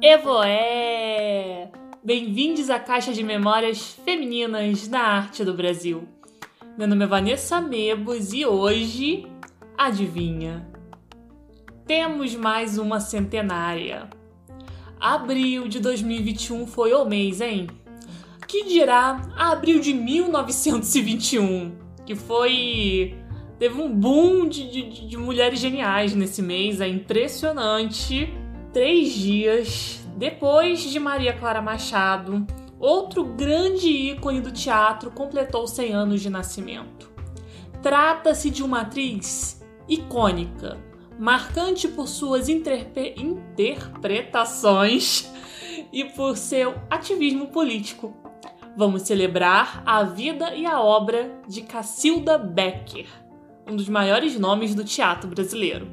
Evoé! Bem-vindos à Caixa de Memórias Femininas da Arte do Brasil. Meu nome é Vanessa Mebos e hoje, adivinha? Temos mais uma centenária. Abril de 2021 foi o mês, hein? Que dirá abril de 1921, que foi. Teve um boom de, de, de mulheres geniais nesse mês, é impressionante. Três dias depois de Maria Clara Machado, outro grande ícone do teatro completou 100 anos de nascimento. Trata-se de uma atriz icônica, marcante por suas interpretações e por seu ativismo político. Vamos celebrar a vida e a obra de Cacilda Becker, um dos maiores nomes do teatro brasileiro.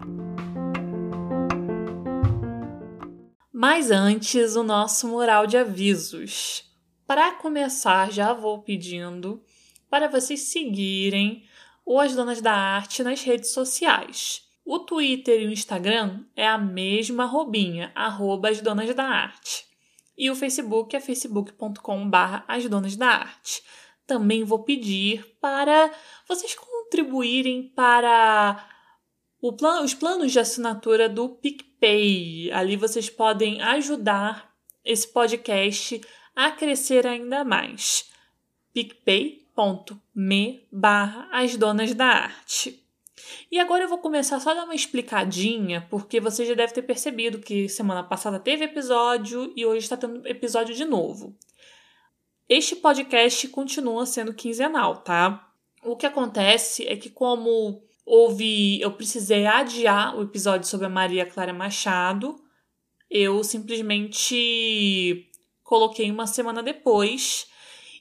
Mas antes, o nosso mural de avisos. Para começar, já vou pedindo para vocês seguirem o As Donas da Arte nas redes sociais. O Twitter e o Instagram é a mesma arrobinha, arroba as donas da arte. E o Facebook é facebook.com.br as donas da arte. Também vou pedir para vocês contribuírem para plan os planos de assinatura do PicPay. Ali vocês podem ajudar esse podcast a crescer ainda mais. picpay.me barra as donas da arte. E agora eu vou começar só a dar uma explicadinha, porque você já deve ter percebido que semana passada teve episódio e hoje está tendo episódio de novo. Este podcast continua sendo quinzenal, tá? O que acontece é que, como houve. Eu precisei adiar o episódio sobre a Maria Clara Machado, eu simplesmente coloquei uma semana depois.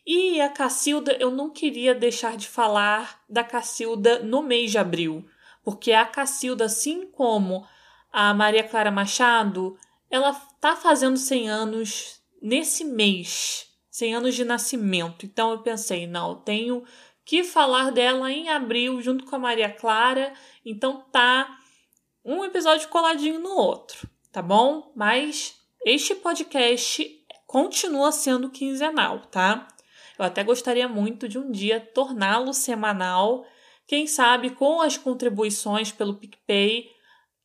E a Cacilda, eu não queria deixar de falar da Cacilda no mês de abril, porque a Cacilda, assim como a Maria Clara Machado, ela tá fazendo 100 anos nesse mês, 100 anos de nascimento. Então eu pensei, não, eu tenho que falar dela em abril junto com a Maria Clara, então tá um episódio coladinho no outro, tá bom? Mas este podcast continua sendo quinzenal, tá? Eu até gostaria muito de um dia torná-lo semanal. Quem sabe com as contribuições pelo PicPay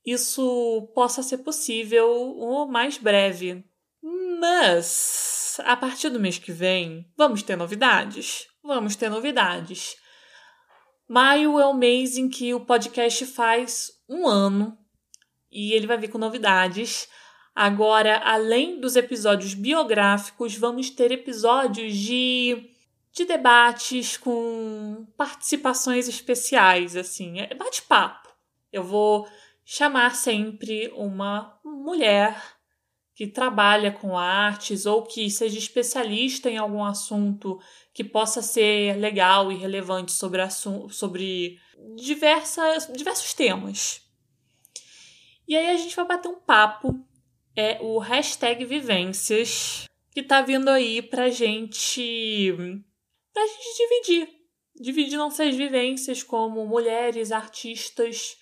isso possa ser possível o mais breve. Mas a partir do mês que vem, vamos ter novidades? Vamos ter novidades. Maio é o mês em que o podcast faz um ano e ele vai vir com novidades. Agora, além dos episódios biográficos, vamos ter episódios de, de debates com participações especiais, assim, é bate-papo. Eu vou chamar sempre uma mulher que trabalha com artes ou que seja especialista em algum assunto que possa ser legal e relevante sobre, sobre diversas, diversos temas. E aí a gente vai bater um papo é o hashtag Vivências, que tá vindo aí pra gente. pra gente dividir. Dividir nossas vivências como mulheres, artistas.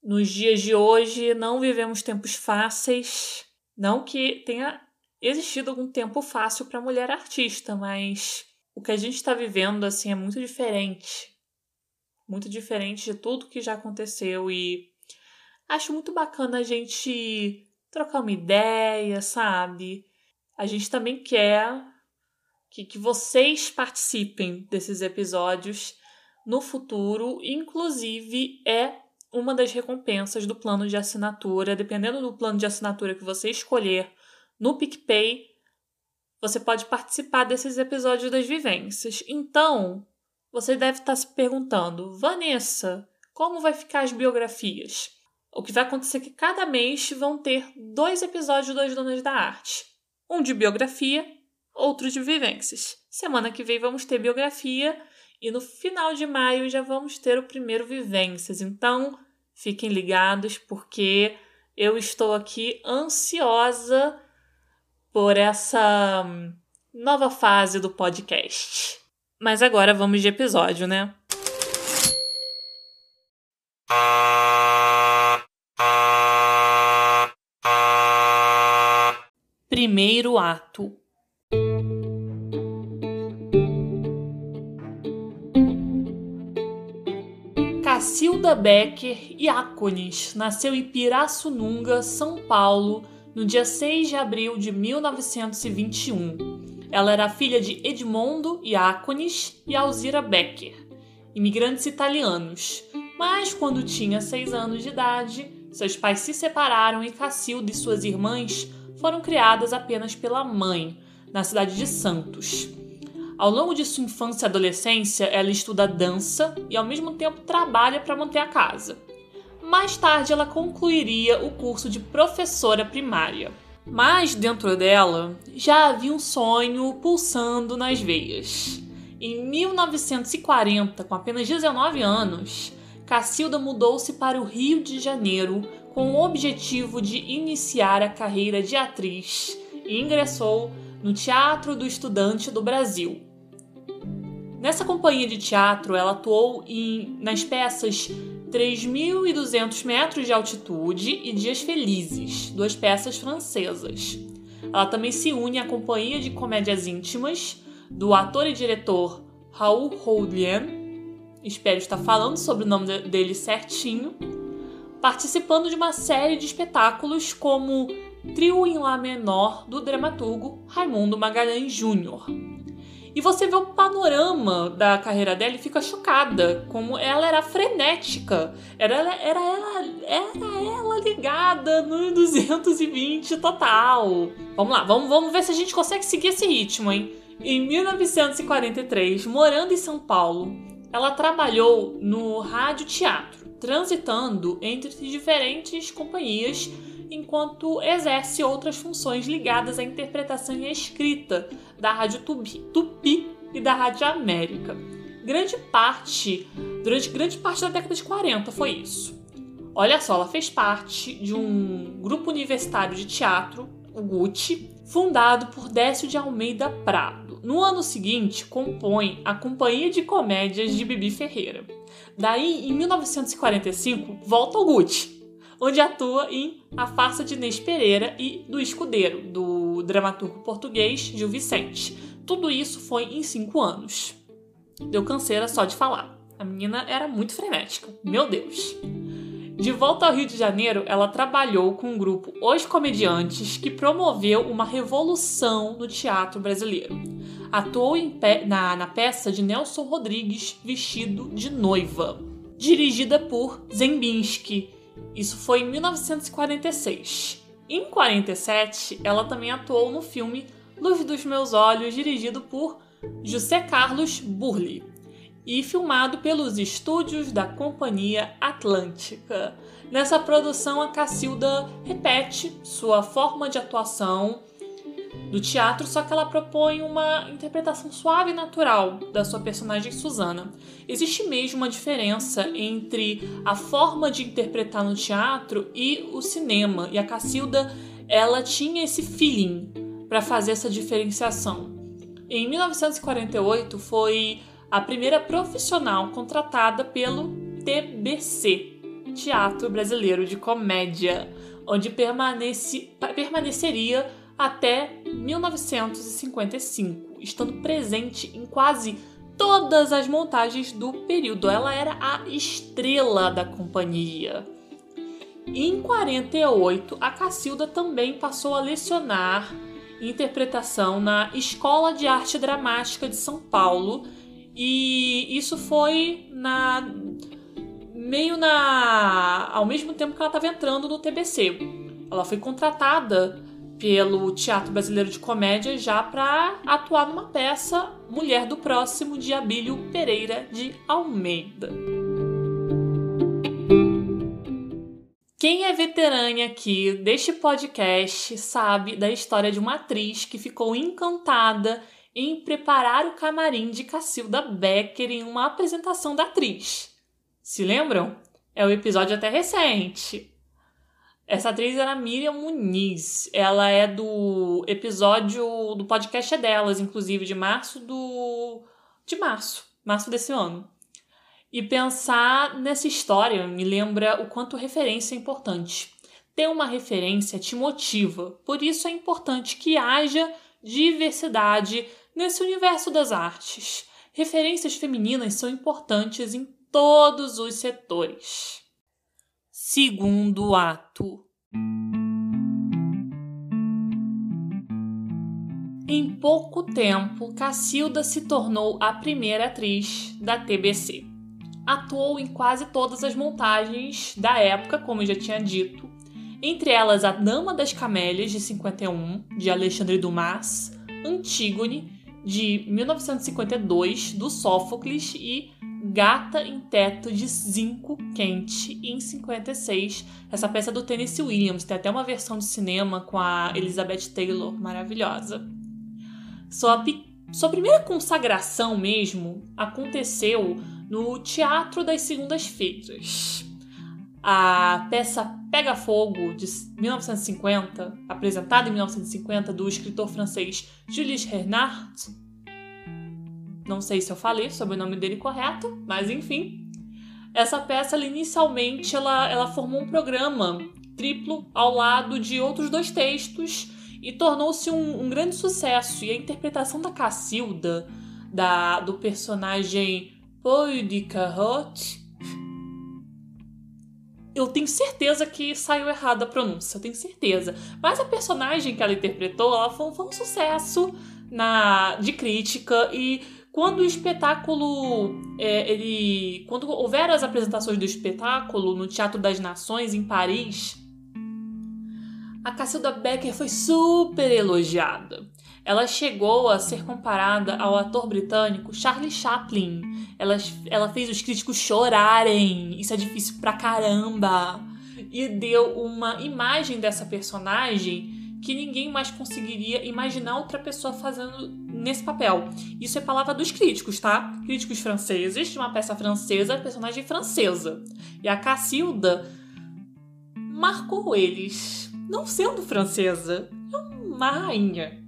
Nos dias de hoje, não vivemos tempos fáceis. Não que tenha existido algum tempo fácil para mulher artista, mas o que a gente está vivendo assim é muito diferente. Muito diferente de tudo que já aconteceu e acho muito bacana a gente trocar uma ideia, sabe? A gente também quer que, que vocês participem desses episódios no futuro, inclusive é uma das recompensas do plano de assinatura. Dependendo do plano de assinatura que você escolher no PicPay, você pode participar desses episódios das vivências. Então, você deve estar se perguntando, Vanessa, como vai ficar as biografias? O que vai acontecer é que cada mês vão ter dois episódios das Donas da Arte. Um de biografia, outro de vivências. Semana que vem vamos ter biografia e no final de maio já vamos ter o primeiro Vivências. Então, fiquem ligados porque eu estou aqui ansiosa por essa hum, nova fase do podcast. Mas agora vamos de episódio, né? Primeiro ato Cacilda Becker Iacones nasceu em Pirassununga, São Paulo, no dia 6 de abril de 1921. Ela era filha de Edmondo Iacones e Alzira Becker, imigrantes italianos. Mas quando tinha seis anos de idade, seus pais se separaram e Cacilda e suas irmãs foram criadas apenas pela mãe, na cidade de Santos. Ao longo de sua infância e adolescência, ela estuda dança e ao mesmo tempo trabalha para manter a casa. Mais tarde, ela concluiria o curso de professora primária. Mas dentro dela já havia um sonho pulsando nas veias. Em 1940, com apenas 19 anos, Cacilda mudou-se para o Rio de Janeiro com o objetivo de iniciar a carreira de atriz e ingressou no Teatro do Estudante do Brasil. Nessa companhia de teatro, ela atuou em, nas peças 3.200 metros de altitude e Dias Felizes, duas peças francesas. Ela também se une à companhia de comédias íntimas do ator e diretor Raoul Houdlian espero estar falando sobre o nome dele certinho, participando de uma série de espetáculos como Trio em Lá Menor do dramaturgo Raimundo Magalhães Júnior. E você vê o panorama da carreira dela e fica chocada, como ela era frenética. Era, era, ela, era ela ligada no 220 total. Vamos lá, vamos, vamos ver se a gente consegue seguir esse ritmo, hein? Em 1943, morando em São Paulo, ela trabalhou no rádio teatro, transitando entre diferentes companhias enquanto exerce outras funções ligadas à interpretação e à escrita da Rádio Tupi, Tupi e da Rádio América. Grande parte, durante grande parte da década de 40 foi isso. Olha só, ela fez parte de um grupo universitário de teatro, o GUT, fundado por Décio de Almeida Prado no ano seguinte, compõe a Companhia de Comédias de Bibi Ferreira. Daí, em 1945, volta ao Gucci, onde atua em A Farsa de Inês Pereira e do Escudeiro, do dramaturgo português Gil Vicente. Tudo isso foi em cinco anos. Deu canseira só de falar. A menina era muito frenética. Meu Deus! De volta ao Rio de Janeiro, ela trabalhou com o grupo Os Comediantes, que promoveu uma revolução no teatro brasileiro. Atuou na, na peça de Nelson Rodrigues, Vestido de Noiva, dirigida por Zembinski. Isso foi em 1946. Em 47, ela também atuou no filme Luz dos Meus Olhos, dirigido por José Carlos Burli e filmado pelos estúdios da Companhia Atlântica. Nessa produção, a Cacilda repete sua forma de atuação do teatro, só que ela propõe uma interpretação suave e natural da sua personagem Susana. Existe mesmo uma diferença entre a forma de interpretar no teatro e o cinema, e a Cacilda ela tinha esse feeling para fazer essa diferenciação. Em 1948 foi a primeira profissional contratada pelo TBC, Teatro Brasileiro de Comédia, onde permanece, permaneceria até 1955, estando presente em quase todas as montagens do período. Ela era a estrela da companhia. Em 48, a Cacilda também passou a lecionar interpretação na Escola de Arte Dramática de São Paulo e isso foi na meio na ao mesmo tempo que ela estava entrando no TBC. Ela foi contratada pelo Teatro Brasileiro de Comédia já para atuar numa peça Mulher do Próximo de Abílio Pereira de Almeida. Quem é veterana aqui deste podcast sabe da história de uma atriz que ficou encantada em preparar o camarim de Cacilda Becker em uma apresentação da atriz. Se lembram? É um episódio até recente. Essa atriz era Miriam Muniz. Ela é do episódio do podcast é delas, inclusive, de março do. de março. Março desse ano. E pensar nessa história me lembra o quanto referência é importante. ter uma referência te motiva. Por isso é importante que haja diversidade nesse universo das artes. Referências femininas são importantes em todos os setores. Segundo ato. Em pouco tempo, Cacilda se tornou a primeira atriz da TBC. Atuou em quase todas as montagens da época, como eu já tinha dito, entre elas A Dama das Camélias, de 51, de Alexandre Dumas, Antígone, de 1952, do Sófocles, e Gata em Teto, de Zinco Quente, em 56. Essa peça é do Tennessee Williams, tem até uma versão de cinema com a Elizabeth Taylor, maravilhosa. Sua, sua primeira consagração mesmo aconteceu no Teatro das Segundas-Feiras. A peça Pega Fogo, de 1950, apresentada em 1950, do escritor francês Jules Renard. Não sei se eu falei sobre o nome dele correto, mas enfim. Essa peça, ela, inicialmente, ela, ela formou um programa triplo ao lado de outros dois textos e tornou-se um, um, grande sucesso. E a interpretação da Cacilda, da, do personagem Paul de Carrotte, eu tenho certeza que saiu errada a pronúncia, eu tenho certeza. Mas a personagem que ela interpretou, ela foi, foi um sucesso na de crítica e quando o espetáculo é, ele quando houveram as apresentações do espetáculo no Teatro das Nações em Paris a Cacilda Becker foi super elogiada ela chegou a ser comparada ao ator britânico Charlie Chaplin. Ela, ela fez os críticos chorarem. Isso é difícil pra caramba. E deu uma imagem dessa personagem que ninguém mais conseguiria imaginar outra pessoa fazendo nesse papel. Isso é palavra dos críticos, tá? Críticos franceses de uma peça francesa, personagem francesa. E a Cacilda marcou eles, não sendo francesa, é uma rainha.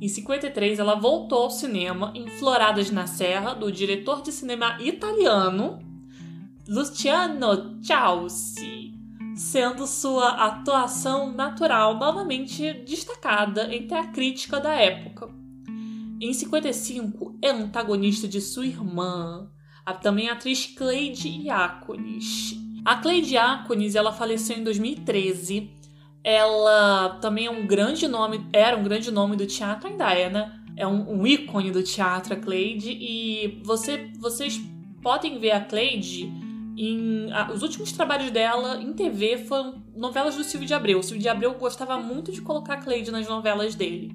Em 53, ela voltou ao cinema em Floradas na Serra, do diretor de cinema italiano Luciano Ciauci, sendo sua atuação natural novamente destacada entre a crítica da época. Em 55, é antagonista de sua irmã, a também atriz Cleide Iaconis. A Cleide Iaconis ela faleceu em 2013 ela também é um grande nome, era um grande nome do teatro, ainda é, né? É um, um ícone do teatro, a Cleide, e você, vocês podem ver a Cleide em. A, os últimos trabalhos dela em TV foram novelas do Silvio de Abreu. O Silvio de Abreu gostava muito de colocar a Cleide nas novelas dele.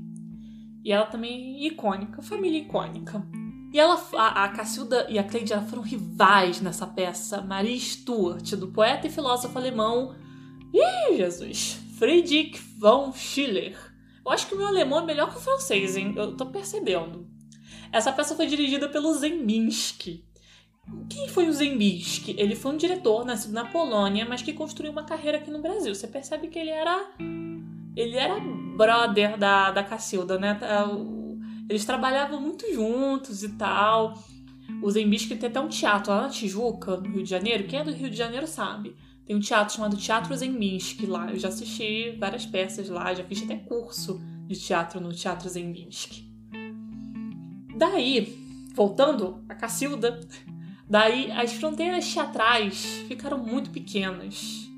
E ela também é icônica, família icônica. E ela, a, a Cacilda e a Cleide ela foram rivais nessa peça. Marie Stuart, do poeta e filósofo alemão. Ih, Jesus! Friedrich von Schiller. Eu acho que o meu alemão é melhor que o francês, hein? Eu tô percebendo. Essa peça foi dirigida pelo Zembinsky. Quem foi o Zembinsky? Ele foi um diretor nascido na Polônia, mas que construiu uma carreira aqui no Brasil. Você percebe que ele era. Ele era brother da, da Cacilda, né? Tá, eles trabalhavam muito juntos e tal. O Zembinsky tem até um teatro lá na Tijuca, no Rio de Janeiro. Quem é do Rio de Janeiro sabe. Tem um teatro chamado Teatro Zembinsky lá. Eu já assisti várias peças lá, já fiz até curso de teatro no Teatro Zembinsky. Daí, voltando a Cacilda, daí as fronteiras teatrais ficaram muito pequenas.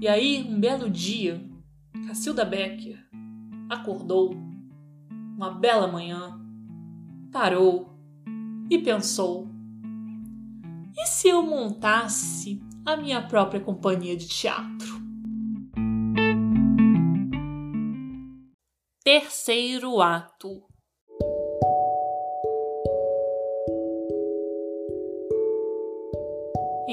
E aí, um belo dia, Cacilda Becker acordou, uma bela manhã, parou e pensou: e se eu montasse a minha própria companhia de teatro. Terceiro ato.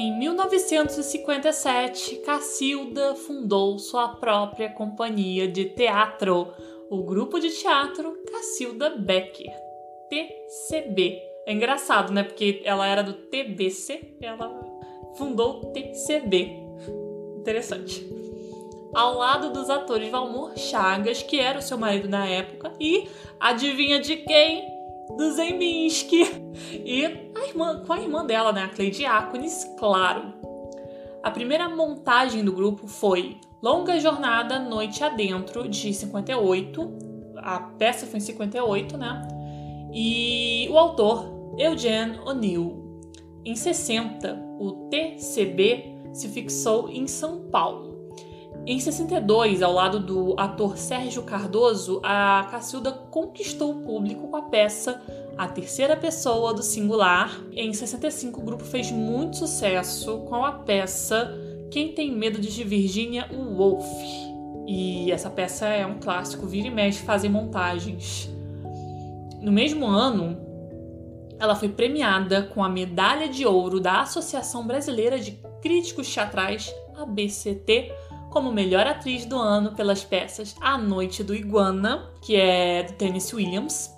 Em 1957, Cacilda fundou sua própria companhia de teatro, o grupo de teatro Cacilda Becker, TCB. É engraçado, né? Porque ela era do TBC, ela fundou o TCB. Interessante. Ao lado dos atores Valmor Chagas, que era o seu marido na época, e adivinha de quem? Do Zembinski. E a irmã, com a irmã dela, né, a Cleide Acunis, claro. A primeira montagem do grupo foi Longa Jornada Noite Adentro, de 58. A peça foi em 58, né? E o autor, Eugene O'Neill. Em 60, o TCB se fixou em São Paulo. Em 62, ao lado do ator Sérgio Cardoso, a Cacilda conquistou o público com a peça A Terceira Pessoa do Singular. Em 65, o grupo fez muito sucesso com a peça quem Tem Medo de Virginia Woolf. E essa peça é um clássico, vira e mexe fazem montagens. No mesmo ano, ela foi premiada com a medalha de ouro da Associação Brasileira de Críticos Teatrais, ABCT, como melhor atriz do ano pelas peças A Noite do Iguana, que é do Tennessee Williams,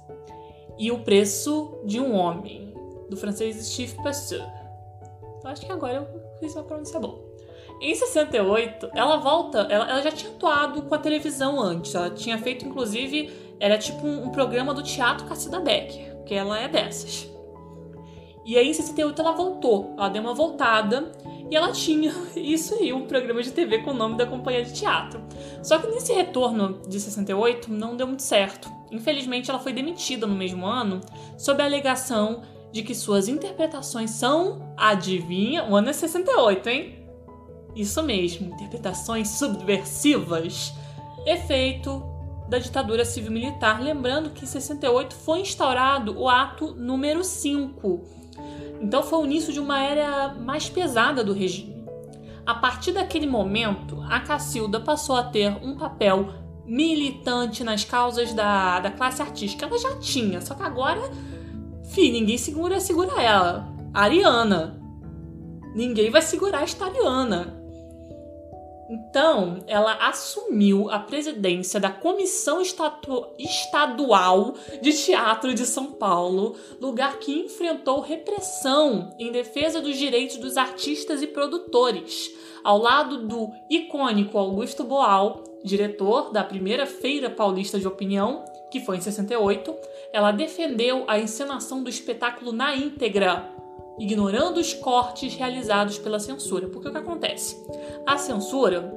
e O Preço de um Homem, do francês Steve Pasteur. Eu acho que agora eu fiz uma pronúncia boa. Em 68, ela volta, ela, ela, já tinha atuado com a televisão antes. Ela tinha feito, inclusive, era tipo um, um programa do Teatro Cacida Becker, que ela é dessas. E aí, em 68, ela voltou. Ela deu uma voltada e ela tinha isso aí, um programa de TV com o nome da companhia de teatro. Só que nesse retorno de 68 não deu muito certo. Infelizmente, ela foi demitida no mesmo ano sob a alegação de que suas interpretações são, adivinha, o ano é 68, hein? Isso mesmo, interpretações subversivas. Efeito da ditadura civil-militar, lembrando que em 68 foi instaurado o ato número 5. Então foi o início de uma era mais pesada do regime. A partir daquele momento, a Cacilda passou a ter um papel militante nas causas da, da classe artística. Ela já tinha, só que agora, fi, ninguém segura, segura ela. Ariana. Ninguém vai segurar esta Ariana. Então, ela assumiu a presidência da Comissão Estadual de Teatro de São Paulo, lugar que enfrentou repressão em defesa dos direitos dos artistas e produtores, ao lado do icônico Augusto Boal, diretor da primeira Feira Paulista de Opinião, que foi em 68. Ela defendeu a encenação do espetáculo na íntegra, ignorando os cortes realizados pela censura. Porque o que acontece? A censura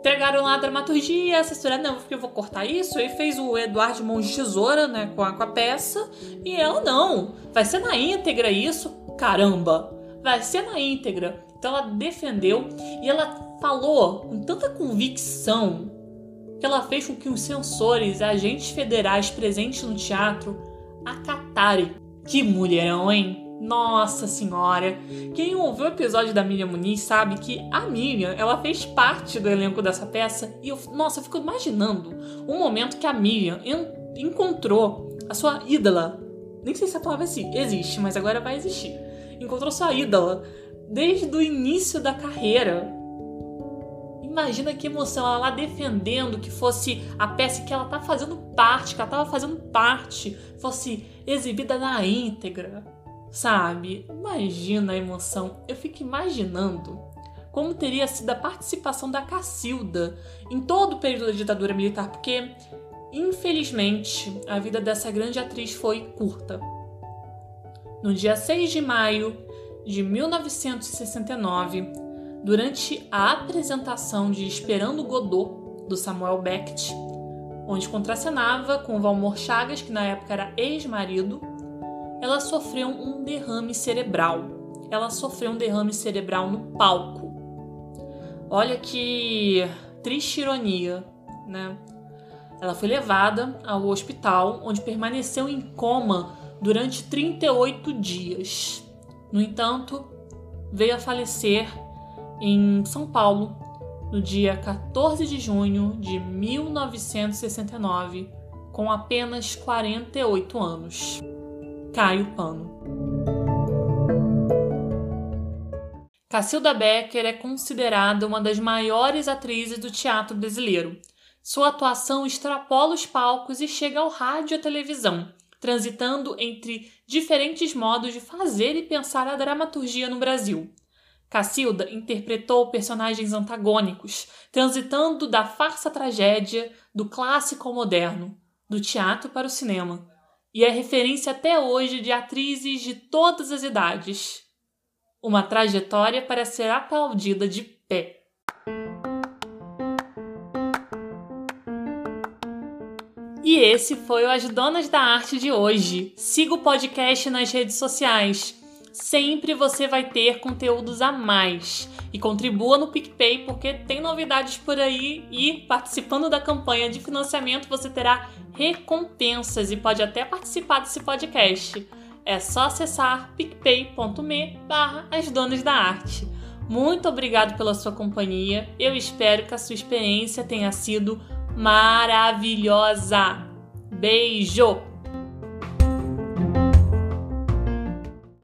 entregaram lá a dramaturgia, a assessora, não, porque eu vou cortar isso, e fez o Eduardo Mão de Tesoura, né, com a, com a peça, e ela, não, vai ser na íntegra isso, caramba, vai ser na íntegra. Então ela defendeu e ela falou com tanta convicção que ela fez com que os censores, agentes federais presentes no teatro, acatarem. Que mulherão, hein? Nossa senhora! Quem ouviu o episódio da Miriam Muniz sabe que a Miriam, ela fez parte do elenco dessa peça e eu, nossa, eu fico imaginando um momento que a Miriam en encontrou a sua ídola. Nem sei se a palavra assim existe, mas agora vai existir. Encontrou sua ídola desde o início da carreira. Imagina que emoção ela lá defendendo que fosse a peça que ela tá fazendo parte, que ela tava fazendo parte, fosse exibida na íntegra Sabe? Imagina a emoção. Eu fico imaginando como teria sido a participação da Cacilda em todo o período da ditadura militar, porque infelizmente a vida dessa grande atriz foi curta. No dia 6 de maio de 1969, durante a apresentação de Esperando Godot do Samuel Beckett, onde contracenava com Valmor Chagas, que na época era ex-marido, ela sofreu um derrame cerebral. Ela sofreu um derrame cerebral no palco. Olha que triste ironia, né? Ela foi levada ao hospital, onde permaneceu em coma durante 38 dias. No entanto, veio a falecer em São Paulo no dia 14 de junho de 1969, com apenas 48 anos cai o pano. Cacilda Becker é considerada uma das maiores atrizes do teatro brasileiro. Sua atuação extrapola os palcos e chega ao rádio e à televisão, transitando entre diferentes modos de fazer e pensar a dramaturgia no Brasil. Cacilda interpretou personagens antagônicos, transitando da farsa-tragédia, do clássico ao moderno, do teatro para o cinema, e é referência até hoje de atrizes de todas as idades. Uma trajetória para ser aplaudida de pé. E esse foi o As Donas da Arte de hoje. Siga o podcast nas redes sociais. Sempre você vai ter conteúdos a mais. E contribua no PicPay porque tem novidades por aí e participando da campanha de financiamento você terá recompensas e pode até participar desse podcast. É só acessar picpay.me barra as donas da arte. Muito obrigado pela sua companhia. Eu espero que a sua experiência tenha sido maravilhosa. Beijo!